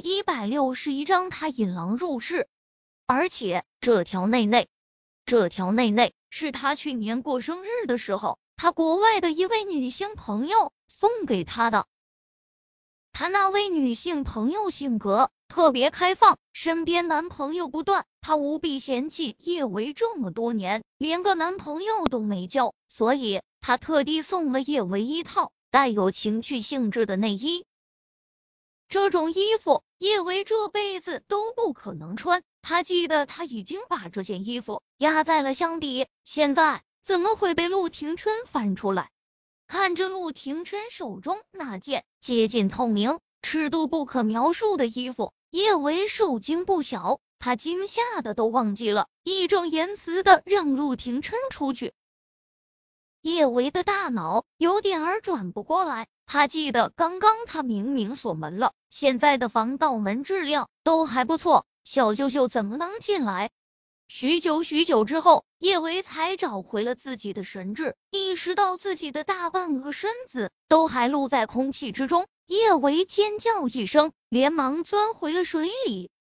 一百六十一章，他引狼入室，而且这条内内，这条内内是他去年过生日的时候，他国外的一位女性朋友送给他的。他那位女性朋友性格特别开放，身边男朋友不断，她无比嫌弃叶维这么多年连个男朋友都没交，所以她特地送了叶维一套带有情趣性质的内衣。这种衣服叶维这辈子都不可能穿。他记得他已经把这件衣服压在了箱底，现在怎么会被陆廷琛翻出来？看着陆廷琛手中那件接近透明、尺度不可描述的衣服，叶维受惊不小。他惊吓的都忘记了义正言辞的让陆廷琛出去。叶维的大脑有点儿转不过来。他记得刚刚他明明锁门了，现在的防盗门质量都还不错，小舅舅怎么能进来？许久许久之后，叶维才找回了自己的神智，意识到自己的大半个身子都还露在空气之中。叶维尖叫一声，连忙钻回了水里。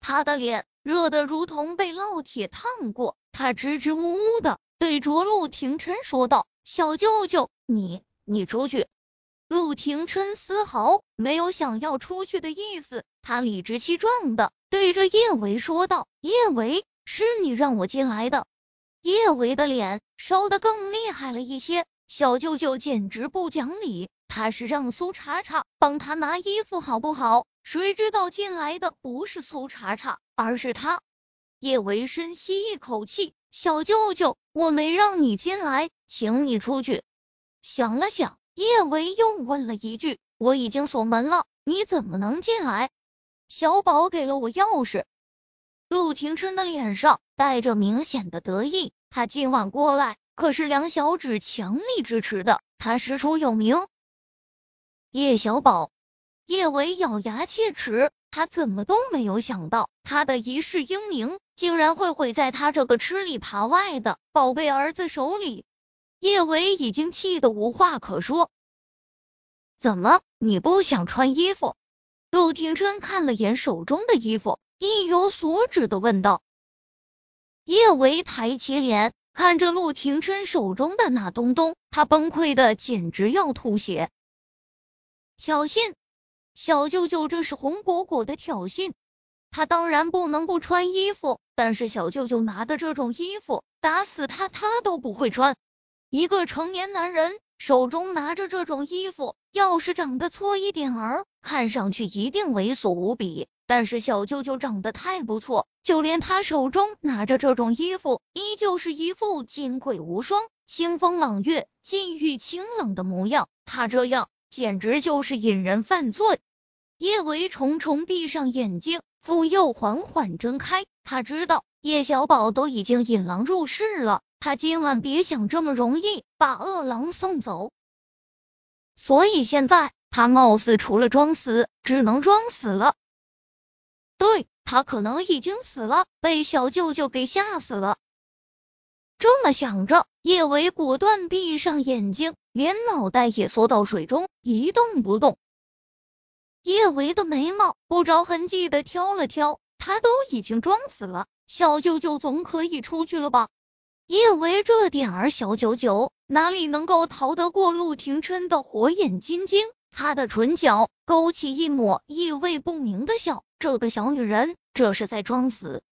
他的脸热得如同被烙铁烫过，他支支吾吾的对着陆廷琛说道：“小舅舅，你。”你出去！陆廷琛丝毫没有想要出去的意思，他理直气壮的对着叶维说道：“叶维，是你让我进来的。”叶维的脸烧得更厉害了一些，小舅舅简直不讲理，他是让苏茶茶帮他拿衣服好不好？谁知道进来的不是苏茶茶，而是他。叶维深吸一口气：“小舅舅，我没让你进来，请你出去。”想了想，叶维又问了一句：“我已经锁门了，你怎么能进来？”小宝给了我钥匙。陆廷琛的脸上带着明显的得意，他今晚过来可是梁小芷强力支持的，他师出有名。叶小宝，叶维咬牙切齿，他怎么都没有想到，他的一世英名竟然会毁在他这个吃里扒外的宝贝儿子手里。叶维已经气得无话可说。怎么，你不想穿衣服？陆廷琛看了眼手中的衣服，意有所指的问道。叶维抬起脸，看着陆廷琛手中的那东东，他崩溃的简直要吐血。挑衅，小舅舅这是红果果的挑衅。他当然不能不穿衣服，但是小舅舅拿的这种衣服，打死他他都不会穿。一个成年男人手中拿着这种衣服，要是长得错一点儿，看上去一定猥琐无比。但是小舅舅长得太不错，就连他手中拿着这种衣服，依旧是一副金贵无双、清风朗月、禁欲清冷的模样。他这样简直就是引人犯罪。叶维重重闭上眼睛，复又缓缓睁开。他知道叶小宝都已经引狼入室了。他今晚别想这么容易把恶狼送走，所以现在他貌似除了装死，只能装死了。对他可能已经死了，被小舅舅给吓死了。这么想着，叶维果断闭上眼睛，连脑袋也缩到水中，一动不动。叶维的眉毛不着痕迹的挑了挑，他都已经装死了，小舅舅总可以出去了吧？叶维这点儿小九九，哪里能够逃得过陆廷琛的火眼金睛？他的唇角勾起一抹意味不明的笑。这个小女人，这是在装死？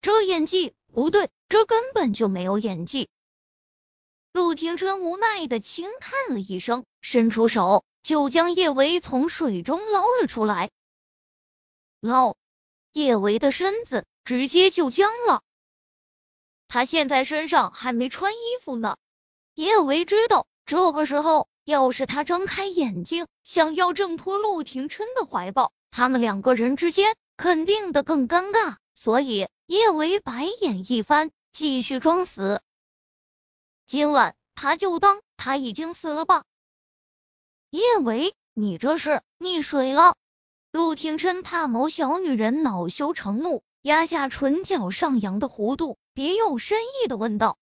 这演技不对，这根本就没有演技。陆廷琛无奈的轻叹了一声，伸出手就将叶维从水中捞了出来。捞，叶维的身子直接就僵了。他现在身上还没穿衣服呢。叶维知道，这个时候要是他睁开眼睛，想要挣脱陆廷琛的怀抱，他们两个人之间肯定的更尴尬。所以叶维白眼一翻，继续装死。今晚他就当他已经死了吧。叶维，你这是溺水了！陆廷琛怕某小女人恼羞成怒，压下唇角上扬的弧度。别有深意的问道。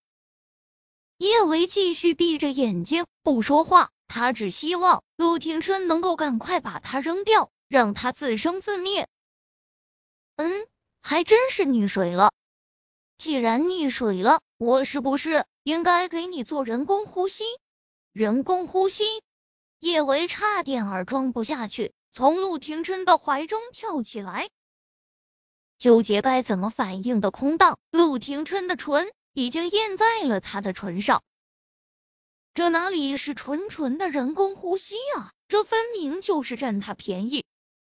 叶维继续闭着眼睛不说话，他只希望陆廷琛能够赶快把他扔掉，让他自生自灭。嗯，还真是溺水了。既然溺水了，我是不是应该给你做人工呼吸？人工呼吸？叶维差点儿装不下去，从陆廷琛的怀中跳起来，纠结该怎么反应的空档。陆廷琛的唇已经印在了他的唇上，这哪里是纯纯的人工呼吸啊？这分明就是占他便宜。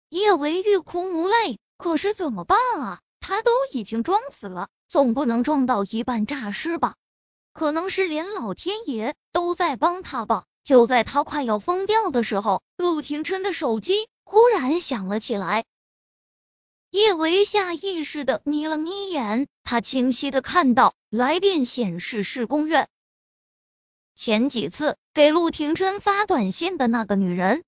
叶维欲哭无泪，可是怎么办啊？他都已经装死了。总不能撞到一半诈尸吧？可能是连老天爷都在帮他吧。就在他快要疯掉的时候，陆廷琛的手机忽然响了起来。叶维下意识的眯了眯眼，他清晰的看到来电显示是宫院。前几次给陆廷琛发短信的那个女人。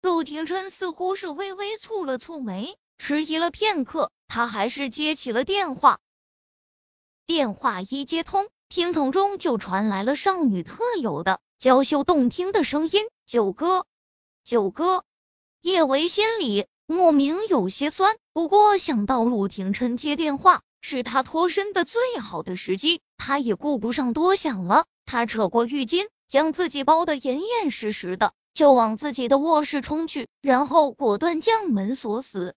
陆廷琛似乎是微微蹙了蹙眉，迟疑了片刻。他还是接起了电话，电话一接通，听筒中就传来了少女特有的娇羞动听的声音：“九哥，九哥。”叶维心里莫名有些酸，不过想到陆廷琛接电话是他脱身的最好的时机，他也顾不上多想了。他扯过浴巾，将自己包得严严实实的，就往自己的卧室冲去，然后果断将门锁死。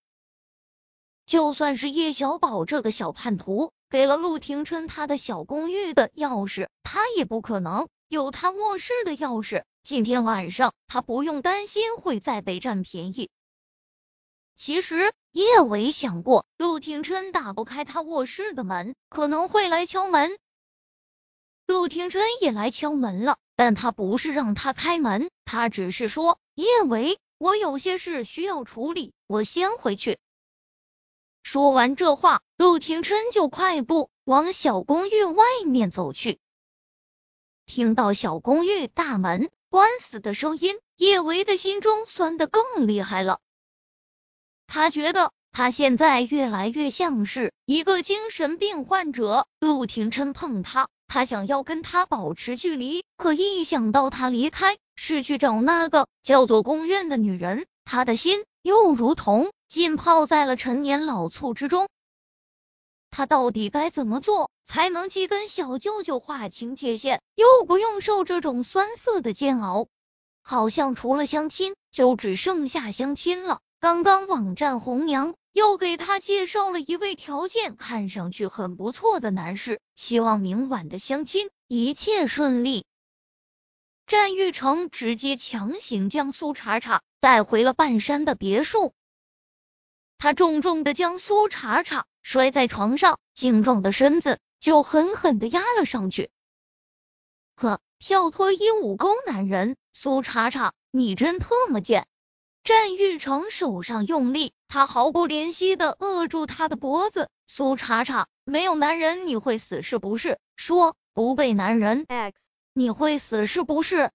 就算是叶小宝这个小叛徒给了陆廷琛他的小公寓的钥匙，他也不可能有他卧室的钥匙。今天晚上他不用担心会再被占便宜。其实叶伟想过，陆廷琛打不开他卧室的门，可能会来敲门。陆廷琛也来敲门了，但他不是让他开门，他只是说：“叶伟，我有些事需要处理，我先回去。”说完这话，陆廷琛就快步往小公寓外面走去。听到小公寓大门关死的声音，叶维的心中酸的更厉害了。他觉得他现在越来越像是一个精神病患者。陆廷琛碰他，他想要跟他保持距离，可一想到他离开是去找那个叫做宫苑的女人，他的心又如同……浸泡在了陈年老醋之中，他到底该怎么做才能既跟小舅舅划清界限，又不用受这种酸涩的煎熬？好像除了相亲，就只剩下相亲了。刚刚网站红娘又给他介绍了一位条件看上去很不错的男士，希望明晚的相亲一切顺利。战玉成直接强行将苏茶茶带回了半山的别墅。他重重的将苏茶茶摔在床上，精壮的身子就狠狠的压了上去。呵，跳脱衣舞勾男人，苏茶茶，你真特么贱！战玉成手上用力，他毫不怜惜的扼住他的脖子。苏茶茶，没有男人你会死是不是？说不被男人 x 你会死是不是？